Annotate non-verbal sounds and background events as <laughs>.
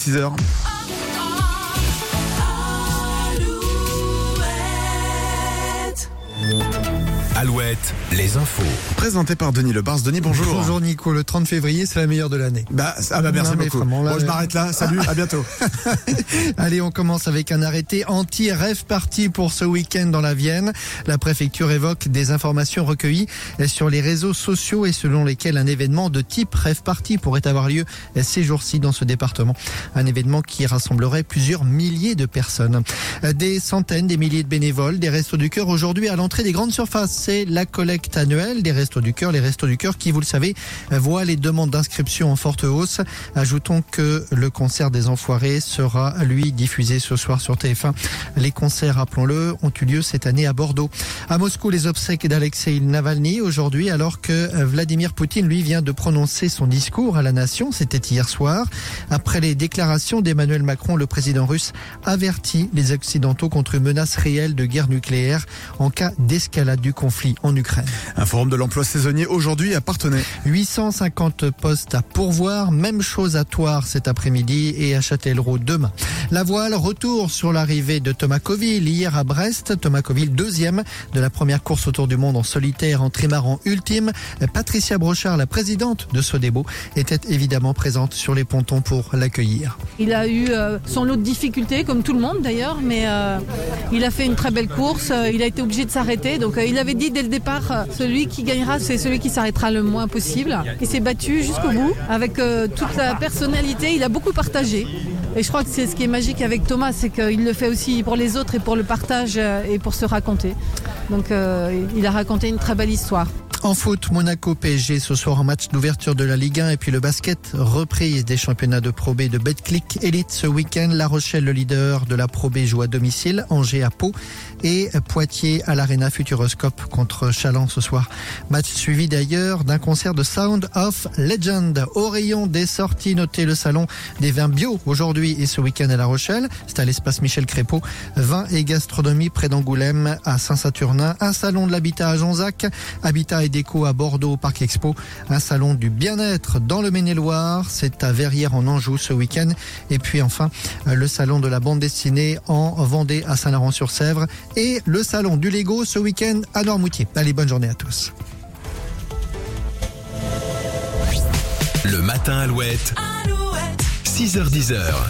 6h. Alouette, les infos. Présenté par Denis Lebars. Denis, bonjour. Bonjour Nico, le 30 février, c'est la meilleure de l'année. Bah, ah bah merci Non, beaucoup. vraiment, là, bon, je euh, m'arrête là. Salut, à bientôt. <laughs> Allez, on commence avec un arrêté anti-rêve parti pour ce week-end dans la Vienne. La préfecture évoque des informations recueillies sur les réseaux sociaux et selon lesquelles un événement de type rêve party pourrait avoir lieu ces jours-ci dans ce département. Un événement qui rassemblerait plusieurs milliers de personnes. Des centaines, des milliers de bénévoles, des restos du cœur aujourd'hui à l'entrée des grandes surfaces. C'est la collecte annuelle des restos du cœur. Les restos du cœur qui, vous le savez, voient les demandes d'inscription en forte hausse. Ajoutons que le concert des Enfoirés sera, lui, diffusé ce soir sur TF1. Les concerts, rappelons-le, ont eu lieu cette année à Bordeaux. À Moscou, les obsèques d'Alexei Navalny aujourd'hui, alors que Vladimir Poutine, lui, vient de prononcer son discours à la nation. C'était hier soir. Après les déclarations d'Emmanuel Macron, le président russe avertit les Occidentaux contre une menace réelle de guerre nucléaire en cas d'escalade du conflit en Ukraine. Un forum de l'emploi saisonnier aujourd'hui à Partenay. 850 postes à pourvoir, même chose à Toire cet après-midi et à Châtellerault demain. La voile, retour sur l'arrivée de Thomas Coville hier à Brest. Thomas Coville, deuxième de la première course autour du monde en solitaire en trimaran ultime. Patricia Brochard, la présidente de Sodebo, était évidemment présente sur les pontons pour l'accueillir. Il a eu euh, son lot de difficultés, comme tout le monde d'ailleurs, mais euh, il a fait une très belle course. euh, il a été obligé de s'arrêter. Donc euh, il avait dit dès le départ, euh, celui qui gagnera, c'est celui qui s'arrêtera le moins possible. Il s'est battu jusqu'au bout avec euh, toute la personnalité. Il a beaucoup partagé. Et je crois que c'est ce qui est magique avec Thomas, c'est qu'il le fait aussi pour les autres et pour le partage euh, et pour se raconter. Donc il a raconté une très belle histoire. En foot, Monaco PSG ce soir en match d'ouverture de la Ligue 1 et puis le basket, reprise des championnats de Pro B de Betclic Elite ce week-end. La Rochelle, le leader de la Pro B, joue à domicile, Angers à Pau et Poitiers à l'Arena Futuroscope contre Chaland ce soir. Match suivi d'ailleurs d'un concert de Sound of Legend. Au rayon des sorties, notez le salon des vins bio aujourd'hui et ce week-end à La Rochelle. C'est à l'espace Michel Crépeau. Vin et gastronomie près d'Angoulême à Saint-Saturnin. Un salon de l'habitat à Jonzac. Habitat déco à Bordeaux au Parc Expo. Un salon du bien-être dans le Maine-et-Loire. C'est à Verrières en Anjou ce week-end. Et puis enfin, le salon de la bande dessinée en Vendée à Saint-Laurent-sur-Sèvre. Et le salon du Lego ce week-end à Noirmoutier. Allez, bonne journée à tous. Le matin Alouette. 6h10.